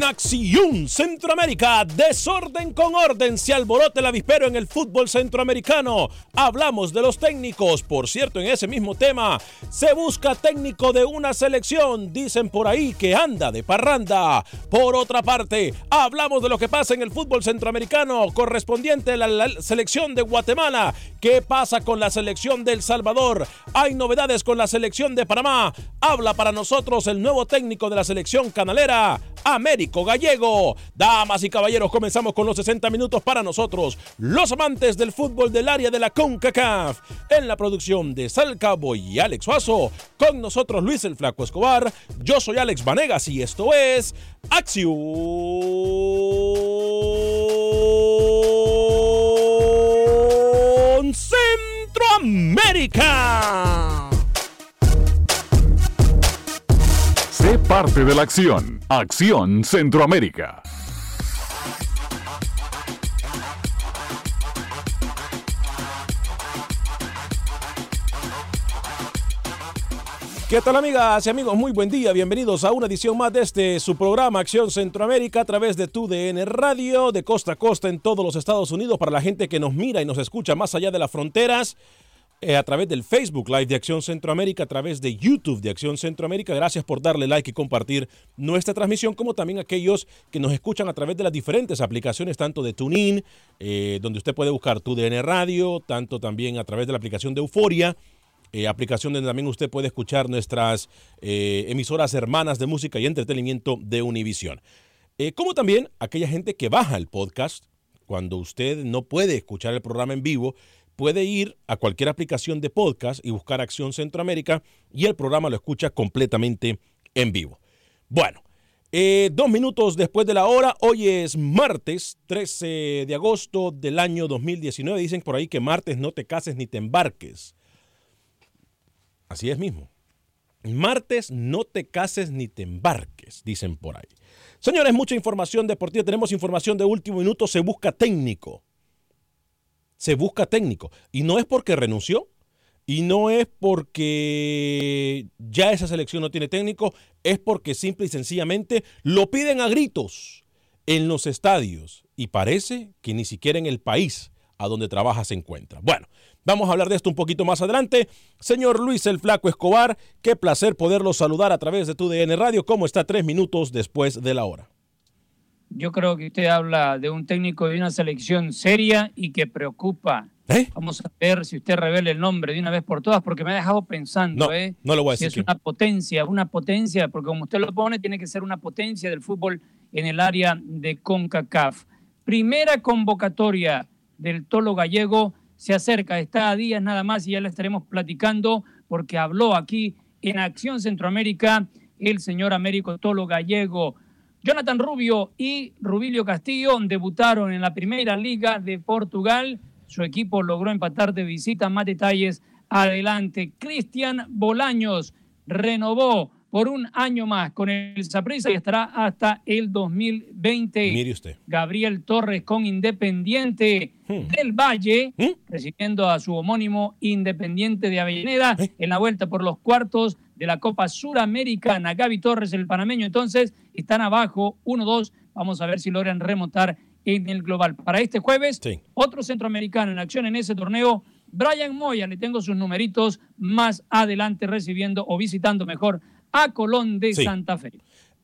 En Acción Centroamérica, desorden con orden, se alborote el avispero en el fútbol centroamericano. Hablamos de los técnicos, por cierto, en ese mismo tema, se busca técnico de una selección, dicen por ahí que anda de parranda. Por otra parte, hablamos de lo que pasa en el fútbol centroamericano correspondiente a la, selección de Guatemala. ¿Qué pasa con la selección de El Salvador? Hay novedades con la selección de Panamá. Habla para nosotros el nuevo técnico de la selección canalera. Gallego. Damas y caballeros, comenzamos con los 60 minutos para nosotros, los amantes del fútbol del área de la CONCACAF. En la producción de Sal Cabo y Alex Suazo, con nosotros Luis el Flaco Escobar. Yo soy Alex Vanegas y esto es Acción Centroamérica. Sé parte de la acción. Acción Centroamérica. ¿Qué tal amigas y amigos? Muy buen día, bienvenidos a una edición más de este su programa Acción Centroamérica a través de TUDN Radio, de costa a costa en todos los Estados Unidos, para la gente que nos mira y nos escucha más allá de las fronteras, eh, a través del Facebook Live de Acción Centroamérica, a través de YouTube de Acción Centroamérica. Gracias por darle like y compartir nuestra transmisión, como también aquellos que nos escuchan a través de las diferentes aplicaciones, tanto de TuneIn, eh, donde usted puede buscar TUDN Radio, tanto también a través de la aplicación de Euforia. Eh, aplicación donde también usted puede escuchar nuestras emisoras hermanas de música y entretenimiento de Univisión. Como también aquella gente que baja el podcast, cuando usted no puede escuchar el programa en vivo, puede ir a cualquier aplicación de podcast y buscar Acción Centroamérica y el programa lo escucha completamente en vivo. Bueno, eh, dos minutos después de la hora, hoy es martes 13 de agosto del año 2019. Dicen por ahí que martes no te cases ni te embarques. Así es mismo. Martes no te cases ni te embarques, dicen por ahí. Señores, mucha información deportiva. Tenemos información de último minuto. Se busca técnico. Se busca técnico. Y no es porque renunció. Y no es porque ya esa selección no tiene técnico. Es porque simple y sencillamente lo piden a gritos en los estadios. Y parece que ni siquiera en el país a donde trabaja se encuentra. Bueno, vamos a hablar de esto un poquito más adelante. Señor Luis el Flaco Escobar, qué placer poderlo saludar a través de tu DN Radio. ¿Cómo está tres minutos después de la hora? Yo creo que usted habla de un técnico de una selección seria y que preocupa. ¿Eh? Vamos a ver si usted revela el nombre de una vez por todas, porque me ha dejado pensando, No, ¿eh? no lo voy a Si decir. es una potencia, una potencia, porque como usted lo pone, tiene que ser una potencia del fútbol en el área de CONCACAF. Primera convocatoria del Tolo Gallego se acerca, está a días nada más y ya la estaremos platicando porque habló aquí en Acción Centroamérica el señor Américo Tolo Gallego. Jonathan Rubio y Rubilio Castillo debutaron en la primera liga de Portugal. Su equipo logró empatar de visita. Más detalles adelante. Cristian Bolaños renovó por un año más con el Saprissa y estará hasta el 2020. Mire usted. Gabriel Torres con Independiente del Valle, recibiendo a su homónimo Independiente de Avellaneda en la vuelta por los cuartos de la Copa Suramericana. Gaby Torres, el panameño, entonces están abajo 1-2. Vamos a ver si logran remontar en el global. Para este jueves, otro centroamericano en acción en ese torneo, Brian Moya. Le tengo sus numeritos más adelante recibiendo o visitando mejor a Colón de Sí. Santa Fe.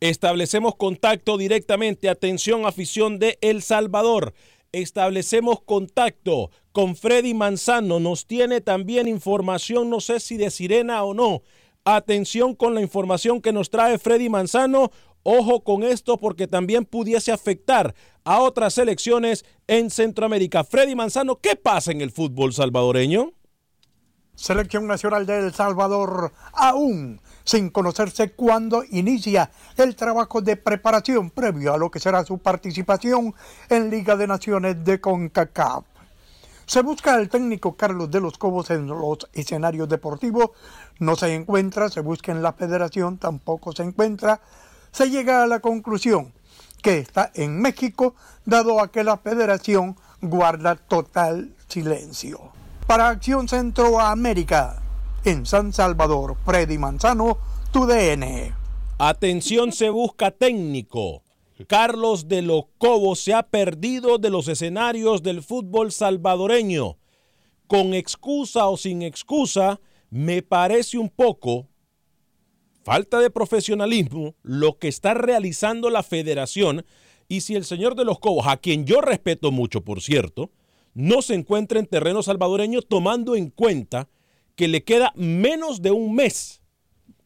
Establecemos contacto directamente. Atención, afición de El Salvador. Establecemos contacto con Freddy Manzano. Nos tiene también información, no sé si de sirena o no. Atención con la información que nos trae Freddy Manzano. Ojo con esto porque también pudiese afectar a otras selecciones en Centroamérica. Freddy Manzano, ¿qué pasa en el fútbol salvadoreño? Selección Nacional de El Salvador aún sin conocerse cuándo inicia el trabajo de preparación previo a lo que será su participación en Liga de Naciones de CONCACAF. Se busca al técnico Carlos de los Cobos en los escenarios deportivos, no se encuentra, se busca en la federación, tampoco se encuentra, se llega a la conclusión que está en México, dado a que la federación guarda total silencio. Para Acción Centroamérica, en San Salvador, Freddy Manzano, TUDN. Atención, se busca técnico. Carlos de los Cobos se ha perdido de los escenarios del fútbol salvadoreño. Con excusa o sin excusa, me parece un poco falta de profesionalismo lo que está realizando la federación y si el señor de los Cobos, a quien yo respeto mucho, por cierto, no se encuentra en terreno salvadoreño tomando en cuenta que le queda menos de un mes,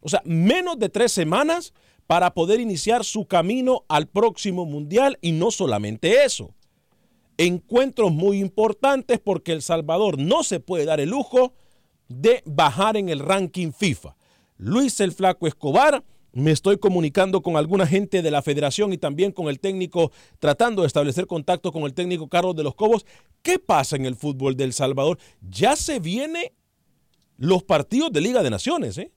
o sea, menos de tres semanas para poder iniciar su camino al próximo mundial y no solamente eso. Encuentros muy importantes porque El Salvador no se puede dar el lujo de bajar en el ranking FIFA. Luis el Flaco Escobar, me estoy comunicando con alguna gente de la federación y también con el técnico, tratando de establecer contacto con el técnico Carlos de los Cobos. ¿Qué pasa en el fútbol del Salvador? Ya se viene los partidos de Liga de Naciones, ¿eh?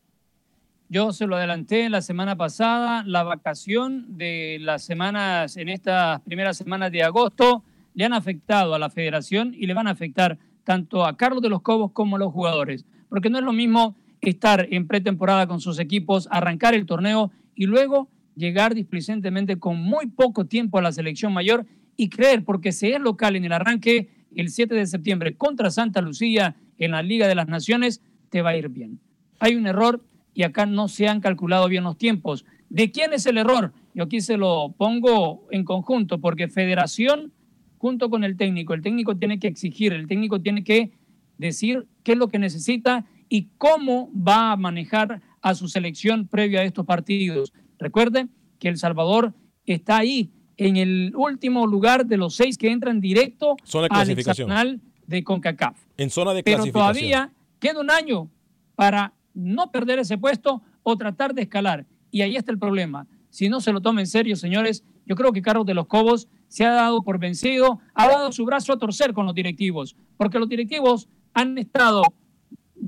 Yo se lo adelanté la semana pasada, la vacación de las semanas, en estas primeras semanas de agosto, le han afectado a la federación y le van a afectar tanto a Carlos de los Cobos como a los jugadores. Porque no es lo mismo estar en pretemporada con sus equipos, arrancar el torneo y luego llegar displicentemente con muy poco tiempo a la selección mayor y creer, porque si es local en el arranque el 7 de septiembre contra Santa Lucía en la Liga de las Naciones, te va a ir bien. Hay un error y acá no se han calculado bien los tiempos. ¿De quién es el error? Yo aquí se lo pongo en conjunto, porque federación junto con el técnico, el técnico tiene que exigir, el técnico tiene que decir qué es lo que necesita y cómo va a manejar a su selección previo a estos partidos. Recuerde que El Salvador está ahí en el último lugar de los seis que entran directo Zona al hexagonal de CONCACAF. En zona de Pero todavía queda un año para no perder ese puesto o tratar de escalar. Y ahí está el problema. Si no se lo toma en serio, señores, yo creo que Carlos de los Cobos se ha dado por vencido, ha dado su brazo a torcer con los directivos, porque los directivos han estado,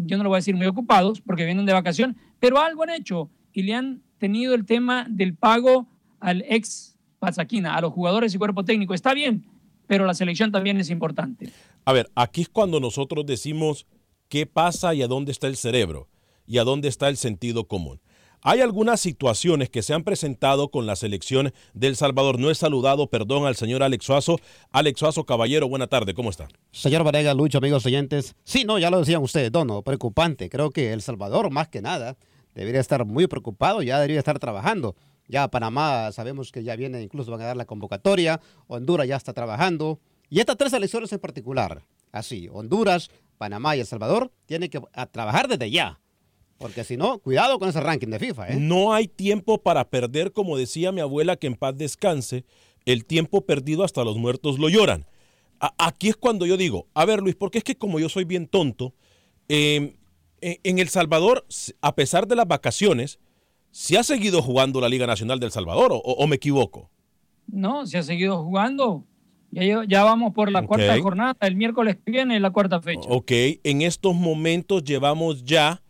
yo no lo voy a decir muy ocupados, porque vienen de vacación, pero algo han hecho y le han tenido el tema del pago al ex Pasaquina, a los jugadores y cuerpo técnico. Está bien, pero la selección también es importante. A ver, aquí es cuando nosotros decimos qué pasa y a dónde está el cerebro y a dónde está el sentido común. Hay algunas situaciones que se han presentado con la selección del Salvador. No he saludado, perdón, al señor Alex Suazo. Alex Suazo, caballero, buena tarde, ¿cómo está? Señor Varega, Lucho, amigos oyentes. Sí, no, ya lo decían ustedes, Dono, preocupante. Creo que El Salvador, más que nada, debería estar muy preocupado, ya debería estar trabajando. Ya Panamá sabemos que ya viene, incluso van a dar la convocatoria. Honduras ya está trabajando. Y estas tres selecciones en particular, así, Honduras, Panamá y El Salvador, tienen que trabajar desde ya. Porque si no, cuidado con ese ranking de FIFA. ¿eh? No hay tiempo para perder, como decía mi abuela, que en paz descanse. El tiempo perdido hasta los muertos lo lloran. A- aquí es cuando yo digo, a ver Luis, porque es que como yo soy bien tonto, eh, en en El Salvador, a pesar de las vacaciones, se ha seguido jugando la Liga Nacional del Salvador, o, o me equivoco. No, se ha seguido jugando. Ya, vamos por la cuarta jornada. El miércoles que viene es la cuarta fecha. Ok, en estos momentos llevamos ya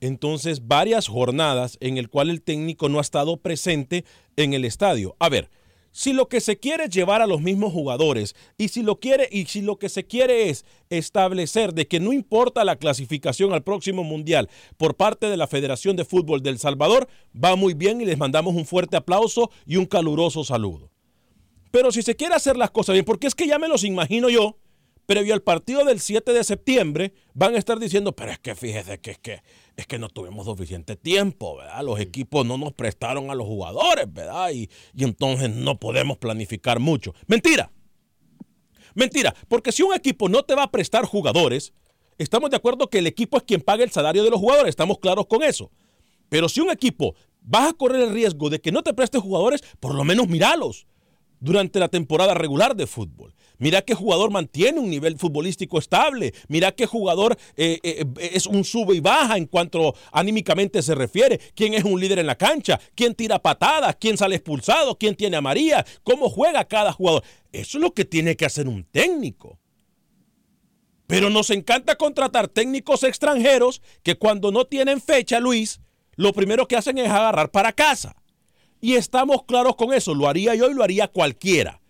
entonces varias jornadas en el cual el técnico no ha estado presente en el estadio. A ver, si lo que se quiere es llevar a los mismos jugadores y si lo quiere y si lo que se quiere es establecer de que no importa la clasificación al próximo mundial por parte de la Federación de Fútbol del Salvador, va muy bien y les mandamos un fuerte aplauso y un caluroso saludo. Pero si se quiere hacer las cosas bien, porque es que ya me los imagino yo, previo al partido del 7 de septiembre, van a estar diciendo, pero es que fíjese que es que, es que no tuvimos suficiente tiempo, ¿verdad? Los equipos no nos prestaron a los jugadores, ¿verdad? Y, y entonces no podemos planificar mucho. Mentira. Mentira, porque si un equipo no te va a prestar jugadores, estamos de acuerdo que el equipo es quien paga el salario de los jugadores, estamos claros con eso. Pero si un equipo vas a correr el riesgo de que no te preste jugadores, por lo menos míralos durante la temporada regular de fútbol. Mira qué jugador mantiene un nivel futbolístico estable. Mira qué jugador eh, eh, es un sube y baja en cuanto anímicamente se refiere. ¿Quién es un líder en la cancha? ¿Quién tira patadas? ¿Quién sale expulsado? ¿Quién tiene amarilla? ¿Cómo juega cada jugador? Eso es lo que tiene que hacer un técnico. Pero nos encanta contratar técnicos extranjeros que cuando no tienen fecha, Luis, lo primero que hacen es agarrar para casa. Y estamos claros con eso, lo haría yo y lo haría cualquiera.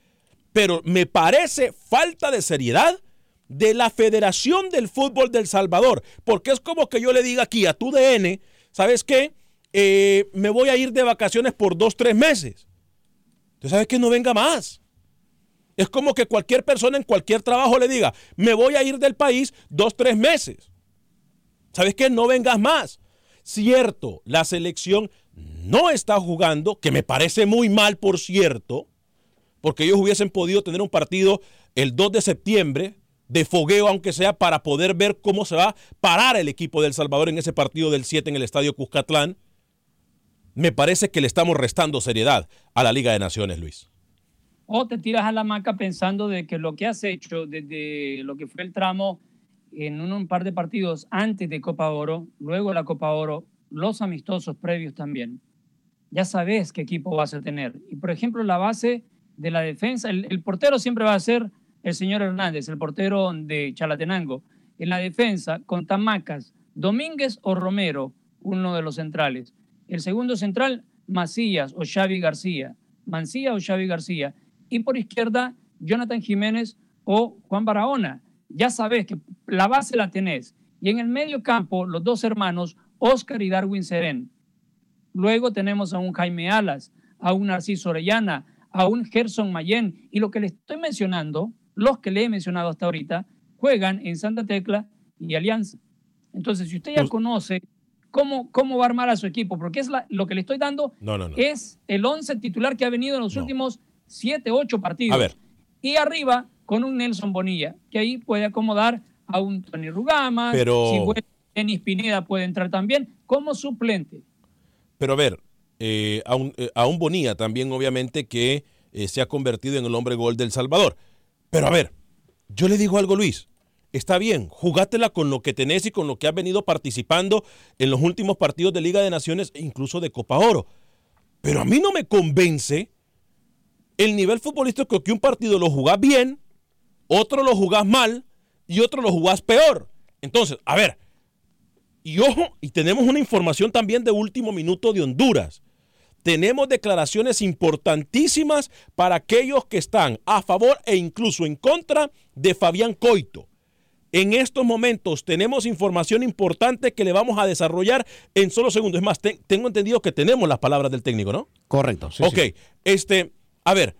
Pero me parece falta de seriedad de la Federación del Fútbol del Salvador, porque es como que yo le diga aquí a tu DN, ¿sabes qué? Eh, me voy a ir de vacaciones por dos, tres meses. ¿Tú sabes que no venga más? Es como que cualquier persona en cualquier trabajo le diga, me voy a ir del país dos, tres meses. ¿Sabes qué? No vengas más. Cierto, la selección no está jugando, que me parece muy mal, por cierto, porque ellos hubiesen podido tener un partido el 2 de septiembre de fogueo, aunque sea para poder ver cómo se va a parar el equipo del Salvador en ese partido del 7 en el Estadio Cuscatlán. Me parece que le estamos restando seriedad a la Liga de Naciones, Luis. O te tiras a la maca pensando de que lo que has hecho desde lo que fue el tramo en un, un par de partidos antes de Copa Oro, luego la Copa Oro, los amistosos previos también, ya sabes qué equipo vas a tener. Y por ejemplo, la base de la defensa, el, portero siempre va a ser el señor Hernández, el portero de Chalatenango. En la defensa, con Tamacas, Domínguez o Romero, uno de los centrales. El segundo central, Macías o Xavi García. Mancilla o Xavi García. Y por izquierda, Jonathan Jiménez o Juan Barahona. Ya sabes que la base la tenés. Y en el medio campo, los dos hermanos, Oscar y Darwin Serén. Luego tenemos a un Jaime Alas, a un Narciso Orellana, a un Gerson Mayen. Y lo que le estoy mencionando, los que le he mencionado hasta ahorita, juegan en Santa Tecla y Alianza. Entonces, si usted ya conoce cómo, cómo va a armar a su equipo, porque es la- lo que le estoy dando No, no, no. es el 11 titular que ha venido en los últimos 7, 8 partidos. A ver. Y arriba con un Nelson Bonilla, que ahí puede acomodar a un Tony Rugamas. Pero- Si Denis Pineda puede entrar también como suplente. Pero a ver, eh, eh, a un también obviamente que eh, se ha convertido en el hombre gol del Salvador. Pero a ver, yo le digo algo Luis, está bien, jugátela con lo que tenés y con lo que has venido participando en los últimos partidos de Liga de Naciones e incluso de Copa Oro. Pero a mí no me convence el nivel futbolístico que un partido lo jugás bien, otro lo jugás mal y otro lo jugás peor. Entonces, a ver, y ojo, y tenemos una información también de último minuto de Honduras. Tenemos declaraciones importantísimas para aquellos que están a favor e incluso en contra de Fabián Coito. En estos momentos tenemos información importante que le vamos a desarrollar en solo segundos. Es más, te- tengo entendido que tenemos las palabras del técnico, ¿no? Correcto. sí, ok, sí. este, a ver,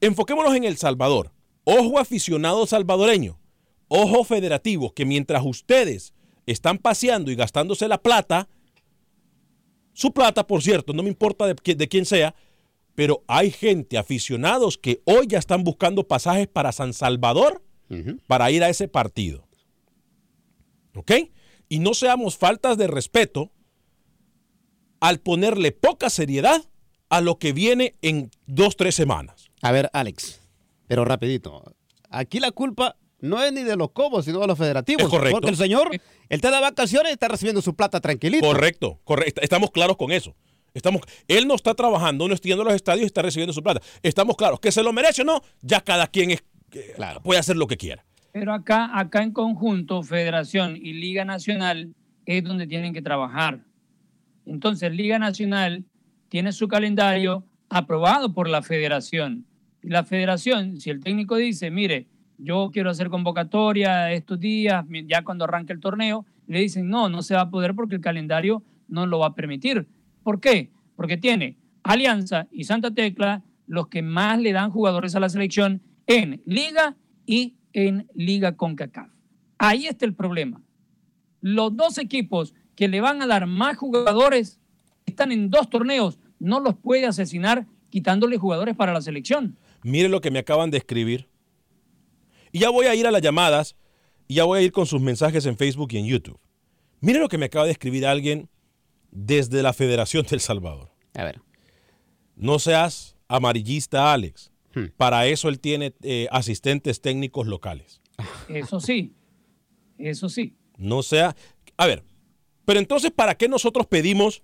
enfoquémonos en El Salvador. Ojo aficionado salvadoreño, ojo federativos, que mientras ustedes están paseando y gastándose la plata, su plata, por cierto, no me importa de, qui- de quién sea, pero hay gente, aficionados, que hoy ya están buscando pasajes para San Salvador para ir a ese partido. ¿Ok? Y no seamos faltas de respeto al ponerle poca seriedad a lo que viene en dos, tres semanas. A ver, Alex, pero rapidito. Aquí la culpa no es ni de los cobos, sino de los federativos. Es correcto. Porque el señor, él está de vacaciones y está recibiendo su plata tranquilito. Correcto, correcto. Estamos claros con eso. Estamos, él no está trabajando, no está yendo a los estadios y está recibiendo su plata. Estamos claros. Que se lo merece o no, ya cada quien es, eh, puede hacer lo que quiera. Pero acá, acá en conjunto, Federación y Liga Nacional es donde tienen que trabajar. Entonces, Liga Nacional tiene su calendario aprobado por la Federación. Y la Federación, si el técnico dice, mire, yo quiero hacer convocatoria estos días, ya cuando arranque el torneo, le dicen, no, no se va a poder porque el calendario no lo va a permitir. ¿Por qué? Porque tiene Alianza y Santa Tecla los que más le dan jugadores a la selección en Liga y en Liga CONCACAF. Ahí está el problema. Los dos equipos que le van a dar más jugadores están en dos torneos. No los puede asesinar quitándole jugadores para la selección. Mire lo que me acaban de escribir. Y ya voy a ir a las llamadas y ya voy a ir con sus mensajes en Facebook y en YouTube. Mire lo que me acaba de escribir alguien desde la Federación del Salvador. A ver. No seas amarillista, Alex. Para eso él tiene eh, asistentes técnicos locales. Eso sí, eso sí. No sea. A ver, pero entonces, ¿para qué nosotros pedimos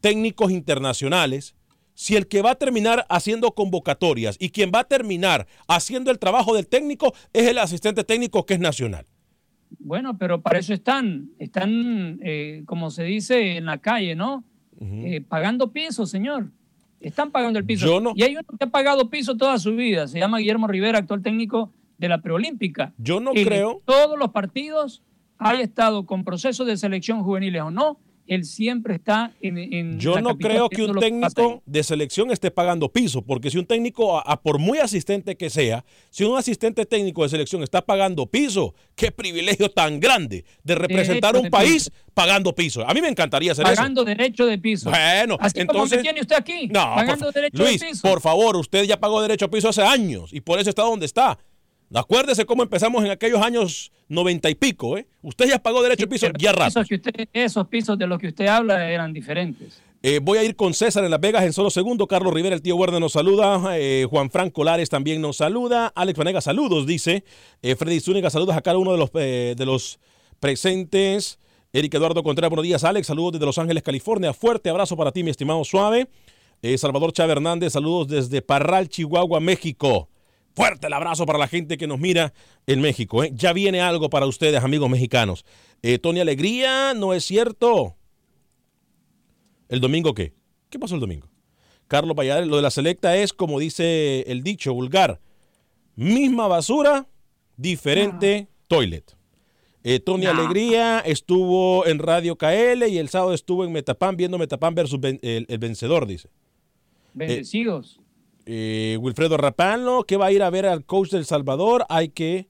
técnicos internacionales si el que va a terminar haciendo convocatorias y quien va a terminar haciendo el trabajo del técnico es el asistente técnico que es nacional? Bueno, pero para eso están, están, eh, como se dice en la calle, ¿no? Eh, pagando piso, señor. Están pagando el piso. Yo no- Y hay uno que ha pagado piso toda su vida. Se llama Guillermo Rivera, actual técnico de la preolímpica. Yo no En creo- Todos los partidos, haya estado con procesos de selección juveniles o no, él siempre está en. en Yo no creo que un técnico de selección esté pagando piso, porque si un técnico, a- a por muy asistente que sea, si un asistente técnico de selección está pagando piso, qué privilegio tan grande de representar Derecho un país pagando piso. A mí me encantaría hacer eso. Pagando derecho de piso. Bueno, Así como entonces- me tiene usted aquí. No, pagando derecho Luis, de piso. por favor, usted ya pagó derecho a piso hace años y por eso está donde está. Acuérdese cómo empezamos en aquellos años noventa y pico, ¿eh? Usted ya pagó derecho a piso ya rato. Esos, que usted- esos pisos de los que usted habla eran diferentes. Eh, voy a ir con César en Las Vegas en solo segundo. Carlos Rivera, el tío Werner nos saluda. Eh, Juan Franco Lares también nos saluda. Alex Vanega, saludos, dice. Eh, Freddy Zúñiga, saludos a cada uno de los, de los presentes. Eric Eduardo Contreras, buenos días, Alex. Saludos desde Los Ángeles, California. Fuerte abrazo para ti, mi estimado suave. Salvador Chávez Hernández, saludos desde Parral, Chihuahua, México. Fuerte el abrazo para la gente que nos mira en México. ¿eh? Ya viene algo para ustedes, amigos mexicanos. Eh, Tony Alegría, no es cierto. ¿El domingo qué? ¿Qué pasó el domingo? Carlos Valladares, lo de la selecta es, como dice el dicho vulgar, misma basura, diferente toilet. Eh, Tony Alegría estuvo en Radio KL y el sábado estuvo en Metapan viendo Metapan versus el, el vencedor, dice. Bendecidos. Eh, Wilfredo Rapano, que va a ir a ver al coach del Salvador, hay que...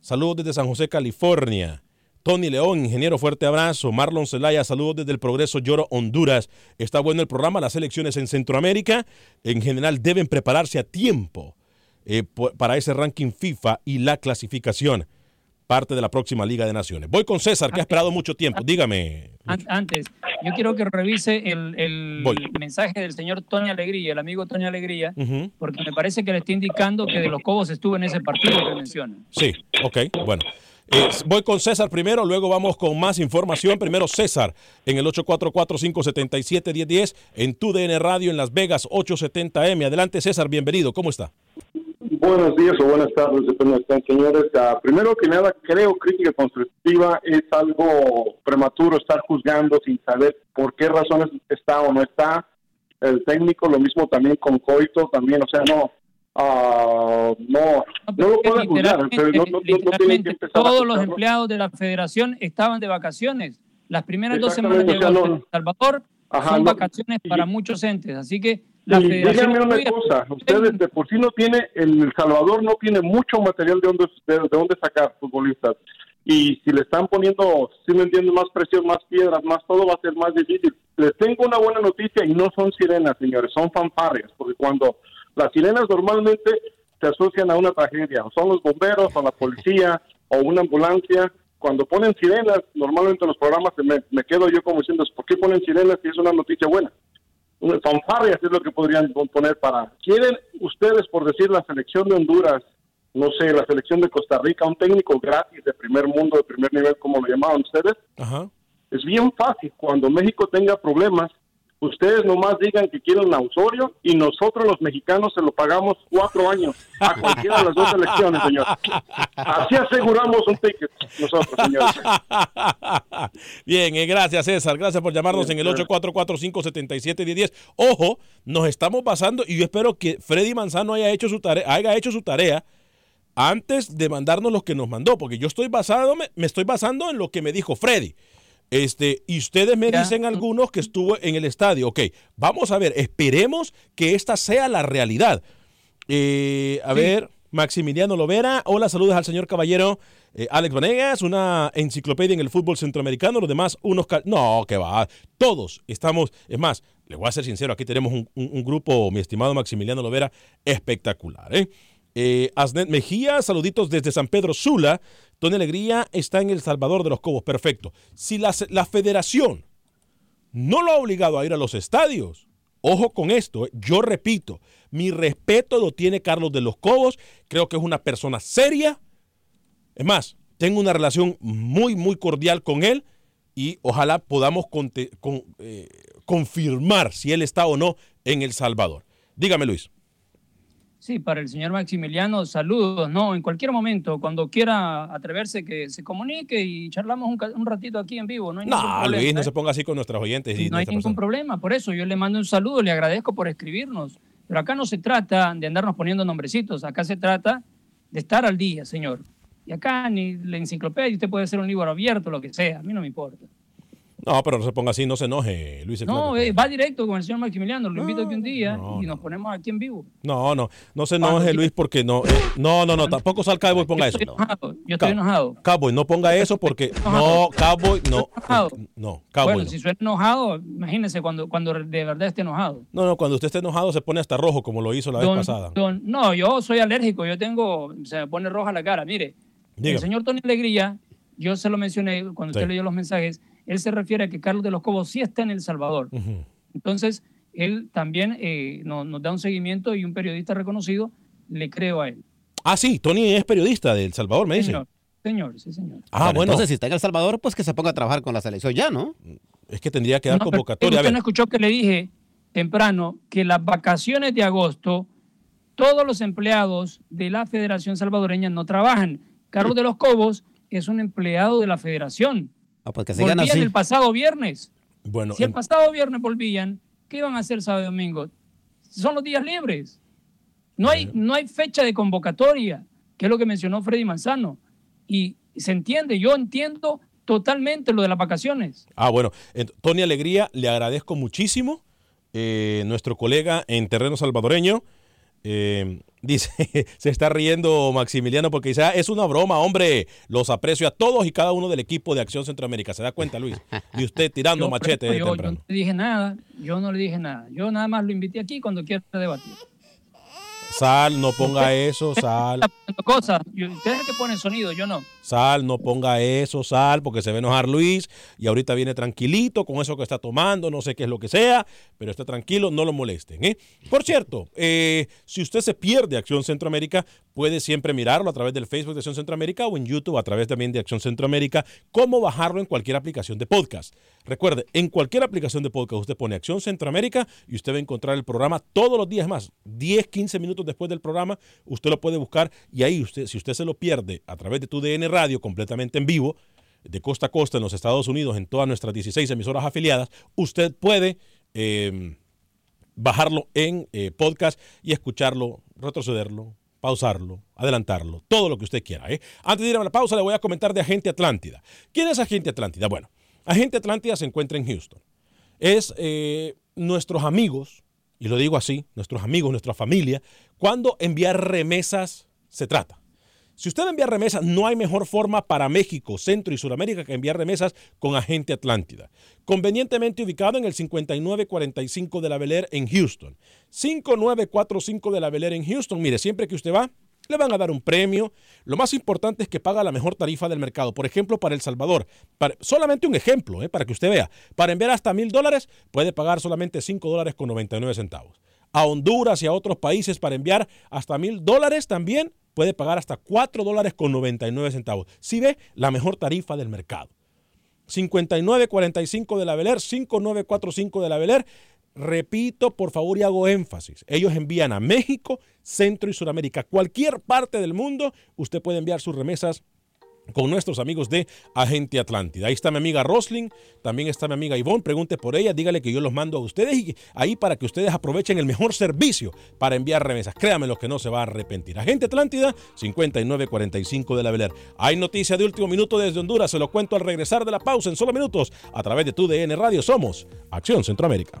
Saludos desde San José, California. Tony León, ingeniero, fuerte abrazo. Marlon Zelaya, saludos desde el Progreso Lloro, Honduras. Está bueno el programa, las elecciones en Centroamérica. En general deben prepararse a tiempo eh, para ese ranking FIFA y la clasificación. Parte de la próxima Liga de Naciones. Voy con César, que ha esperado mucho tiempo. Dígame. An- Antes, yo quiero que revise el, mensaje del señor Tony Alegría, el amigo Tony Alegría, porque me parece que le está indicando que de los Cobos estuvo en ese partido que menciona. Sí, ok, bueno. Eh, voy con César primero, luego vamos con más información. Primero César en el 844-577-1010 en tu DN Radio en Las Vegas 870M. Adelante César, bienvenido. ¿Cómo está? Buenos días o buenas tardes, depende de señores. Ah, primero que nada, creo crítica constructiva es algo prematuro estar juzgando sin saber por qué razones está o no está el técnico. Lo mismo también con Coito, también, o sea, no, ah, no, no lo pueden juzgar. pero no, no- no- no que Literalmente, a todos los empleados de la federación estaban de vacaciones. Las primeras dos semanas de o sea, Salvador Ajá, son vacaciones para muchos entes. Así que la Y díganme una cosa, ustedes de por sí no tiene, El Salvador no tiene mucho material de dónde, de, de dónde sacar futbolistas. y si le están poniendo, si me entiendo, más presión, más piedras, más todo va a ser más difícil. Les tengo una buena noticia y no son sirenas, señores, son fanfarrias, porque cuando las sirenas normalmente se asocian a una tragedia, o son los bomberos, o la policía, o una ambulancia. Cuando ponen sirenas, normalmente en los programas me, me quedo yo como diciendo, ¿por qué ponen sirenas si es una noticia buena? Fanfarrias es lo que podrían poner para... ¿Quieren ustedes, por decir, la selección de Honduras, no sé, la selección de Costa Rica, un técnico gratis de primer mundo, de primer nivel, como lo llamaban ustedes? Ajá. Es bien fácil. Cuando México tenga problemas, ustedes nomás digan que quieren a Osorio y nosotros los mexicanos se lo pagamos cuatro años a cualquiera de las dos elecciones, señor. Así aseguramos un ticket nosotros, señores. Bien, eh, gracias César, gracias por llamarnos en el 844-577-1010. Ojo, nos estamos basando y yo espero que Freddy Manzano haya hecho su tarea, haya hecho su tarea antes de mandarnos lo que nos mandó, porque yo estoy basándome, me estoy basando en lo que me dijo Freddy. Este, y ustedes me dicen algunos que estuvo en el estadio. Ok, vamos a ver, esperemos que esta sea la realidad. Eh, a ver, Maximiliano Lovera, hola, saludos al señor caballero. Eh, Alex Vanegas, una enciclopedia en el fútbol centroamericano, los demás unos... No, que va, todos estamos, es más, le voy a ser sincero, aquí tenemos un, un, un grupo, mi estimado Maximiliano Lovera, espectacular. ¿eh? Eh, Asnet Mejía, saluditos desde San Pedro Sula. Tony Alegría está en El Salvador de los Cobos. Perfecto. Si la, federación no lo ha obligado a ir a los estadios, ojo con esto, yo repito, mi respeto lo tiene Carlos de los Cobos. Creo que es una persona seria. Es más, tengo una relación muy, muy cordial con él y ojalá podamos con, eh, confirmar si él está o no en El Salvador. Dígame, Luis. Sí, para el señor Maximiliano, saludos, ¿no? En cualquier momento, cuando quiera atreverse, que se comunique y charlamos un, un ratito aquí en vivo. No, hay no ningún problema, Luis, no ¿eh? se ponga así con nuestros oyentes. Y No hay ningún persona. problema, por eso yo le mando un saludo, le agradezco por escribirnos. Pero acá no se trata de andarnos poniendo nombrecitos, acá se trata de estar al día, señor. Y acá ni la enciclopedia, usted puede ser un libro abierto, lo que sea, a mí no me importa. No, pero no se ponga así, no se enoje, Luis. No, eh, va directo con el señor Maximiliano, lo invito aquí un día y nos ponemos aquí en vivo. No, no, no se enoje, Luis, porque no. eh, no, no, no, tampoco sal Cowboy ponga eso. Yo estoy enojado, yo estoy enojado. Cowboy, no ponga eso porque. No, Cowboy, no. No, Cowboy. Bueno, no. si suena enojado, imagínese cuando, cuando de verdad esté enojado. No, no, cuando usted esté enojado se pone hasta rojo, como lo hizo la vez Don- pasada. don- no, yo soy alérgico, yo tengo, se me pone roja la cara. Mire, Dígame. el señor Tony Alegría, yo se lo mencioné cuando Sí. usted leyó los mensajes, él se refiere a que Carlos de los Cobos sí está en El Salvador. Entonces, él también eh, no- nos da un seguimiento y un periodista reconocido, le creo a él. Ah, sí, Tony es periodista de El Salvador, me dice. Señor, señor, sí, señor. Ah, bueno. Entonces, si está en El Salvador, pues que se ponga a trabajar con la selección ya, ¿no? Es que tendría que dar No, pero convocatoria. A Usted no escuchó que le dije temprano que las vacaciones de agosto, todos los empleados de la Federación Salvadoreña no trabajan. Carlos de los Cobos es un empleado de la Federación. Ah, pues que sigan Volvían así. el pasado viernes. bueno, Si el en- pasado viernes volvían, ¿qué iban a hacer sábado y domingo? Son los días libres. No hay, no hay fecha de convocatoria, que es lo que mencionó Freddy Manzano. Y se entiende, yo entiendo totalmente lo de las vacaciones. Ah, bueno, Tony Alegría, le agradezco muchísimo. eh, nuestro colega en terreno salvadoreño eh, dice, se está riendo Maximiliano porque dice, "Ah, es una broma, hombre, los aprecio a todos y cada uno del equipo de Acción Centroamérica. ¿Se da cuenta, Luis? Y usted tirando Yo, machete yo, yo no le dije nada, yo no le dije nada. Yo nada más lo invité aquí cuando quiera debatir. Sal, no ponga eso, sal. Cosas, y usted es el que pone sonido, yo no. Sal, no ponga eso, sal, porque se va a enojar Luis y ahorita viene tranquilito con eso que está tomando, no sé qué es lo que sea, pero esté tranquilo, no lo molesten. ¿eh? Por cierto, eh, si usted se pierde Acción Centroamérica, puede siempre mirarlo a través del Facebook de Acción Centroamérica o en YouTube a través también de Acción Centroamérica, cómo bajarlo en cualquier aplicación de podcast. Recuerde, en cualquier aplicación de podcast usted pone Acción Centroamérica y usted va a encontrar el programa todos los días más, 10, 15 minutos después del programa, usted lo puede buscar y ahí usted, si usted se lo pierde a través de tu DN Radio completamente en vivo, de costa a costa en los Estados Unidos, en todas nuestras 16 emisoras afiliadas, usted puede eh, bajarlo en eh, podcast y escucharlo, retrocederlo, pausarlo, adelantarlo, todo lo que usted quiera. ¿eh? Antes de ir a la pausa, le voy a comentar de Agente Atlántida. ¿Quién es Agente Atlántida? Bueno, Agente Atlántida se encuentra en Houston. Es eh, nuestros amigos, y lo digo así, nuestros amigos, nuestra familia, cuando enviar remesas se trata. Si usted envía remesas, no hay mejor forma para México, Centro y Sudamérica que enviar remesas con Agente Atlántida. Convenientemente ubicado en el 5945 de la Bel en Houston. 5945 de la Bel en Houston. Mire, siempre que usted va, le van a dar un premio. Lo más importante es que paga la mejor tarifa del mercado. Por ejemplo, para El Salvador, solamente un ejemplo, eh, para que usted vea, para enviar hasta mil dólares puede pagar solamente 5 dólares con 99 centavos. A Honduras y a otros países para enviar hasta mil dólares también puede pagar hasta 4 dólares con 99 centavos. Si ve, la mejor tarifa del mercado. 5945 de la Beler, 5945 de la Beler. Repito, por favor, y hago énfasis. Ellos envían a México, Centro y Sudamérica. Cualquier parte del mundo, usted puede enviar sus remesas con nuestros amigos de Agente Atlántida. Ahí está mi amiga Rosling, también está mi amiga Ivonne, pregunte por ella, dígale que yo los mando a ustedes y ahí para que ustedes aprovechen el mejor servicio para enviar remesas. Créame lo que no se va a arrepentir. Agente Atlántida, 5945 de la Beler. Hay noticia de último minuto desde Honduras, se lo cuento al regresar de la pausa en solo minutos a través de tu DN Radio. Somos Acción Centroamérica.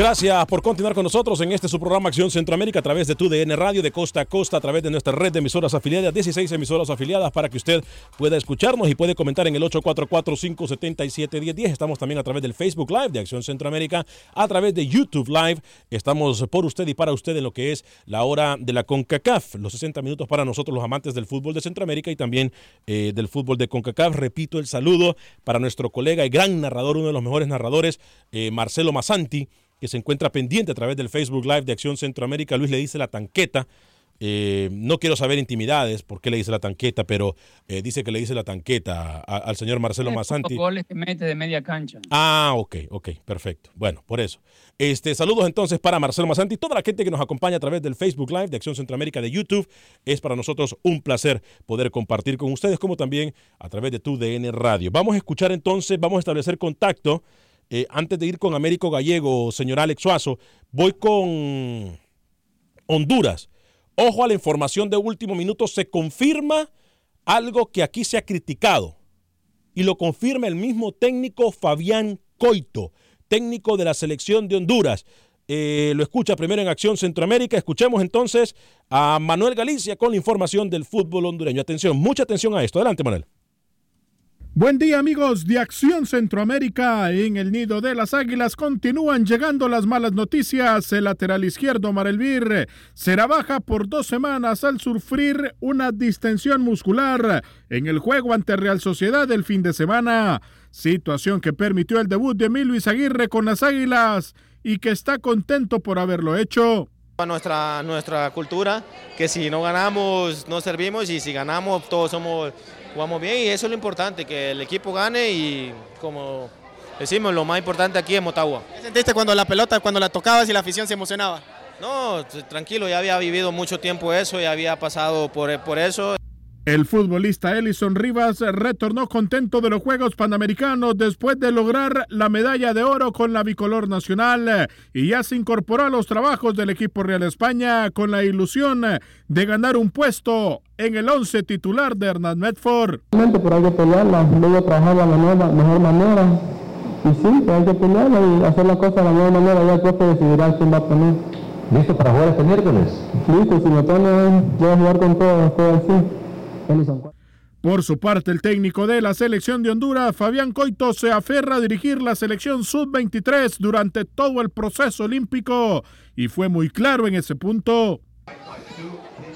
Gracias por continuar con nosotros en este su programa Acción Centroamérica a través de tu DN Radio de costa a costa, a través de nuestra red de emisoras afiliadas, 16 emisoras afiliadas para que usted pueda escucharnos y puede comentar en el 844-577-1010. Estamos también a través del Facebook Live de Acción Centroamérica, a través de YouTube Live. Estamos por usted y para usted en lo que es la hora de la CONCACAF, los 60 minutos para nosotros los amantes del fútbol de Centroamérica y también eh, del fútbol de CONCACAF. Repito el saludo para nuestro colega y gran narrador, uno de los mejores narradores, eh, Marcelo Masanti que se encuentra pendiente a través del Facebook Live de Acción Centroamérica. Luis le dice la tanqueta. Eh, no quiero saber intimidades, por qué le dice la tanqueta, pero eh, dice que le dice la tanqueta al señor Marcelo Masanti. goles que mete de media cancha. Ah, ok, ok, perfecto. Bueno, por eso. Este, saludos entonces para Marcelo Masanti y toda la gente que nos acompaña a través del Facebook Live de Acción Centroamérica de YouTube. Es para nosotros un placer poder compartir con ustedes, como también a través de tu DN Radio. Vamos a escuchar entonces, vamos a establecer contacto eh, antes de ir con Américo Gallego, señor Alex Suazo, voy con Honduras. Ojo a la información de último minuto, se confirma algo que aquí se ha criticado y lo confirma el mismo técnico Fabián Coito, técnico de la selección de Honduras. Eh, lo escucha primero en Acción Centroamérica. Escuchemos entonces a Manuel Galicia con la información del fútbol hondureño. Atención, mucha atención a esto. Adelante, Manuel. Buen día amigos de Acción Centroamérica. En el nido de las águilas continúan llegando las malas noticias. El lateral izquierdo Marelvir será baja por dos semanas al sufrir una distensión muscular en el juego ante Real Sociedad el fin de semana. Situación que permitió el debut de Emilio Aguirre con las águilas y que está contento por haberlo hecho. Nuestra, nuestra cultura, que si no ganamos no servimos y si ganamos todos somos jugamos bien y eso es lo importante, que el equipo gane y como decimos, lo más importante aquí es Motagua. ¿Qué sentiste cuando la pelota, cuando la tocabas y la afición se emocionaba? No, tranquilo, ya había vivido mucho tiempo eso, ya había pasado por, por eso. El futbolista Elison Rivas retornó contento de los Juegos Panamericanos después de lograr la medalla de oro con la bicolor nacional y ya se incorporó a los trabajos del equipo Real España con la ilusión de ganar un puesto en el once titular de Hernán Medford. Pero hay que pelearla, voy a trabajar de la mejor manera y sí, hay que pelearla y hacer la cosa de la mejor manera, ya el profe decidirá quién va a poner. ¿Listo para jugar este miércoles? Listo, si me pone, voy a jugar con todo, estoy así. Por su parte, el técnico de la selección de Honduras, Fabián Coito, se aferra a dirigir la selección sub-23 durante todo el proceso olímpico y fue muy claro en ese punto.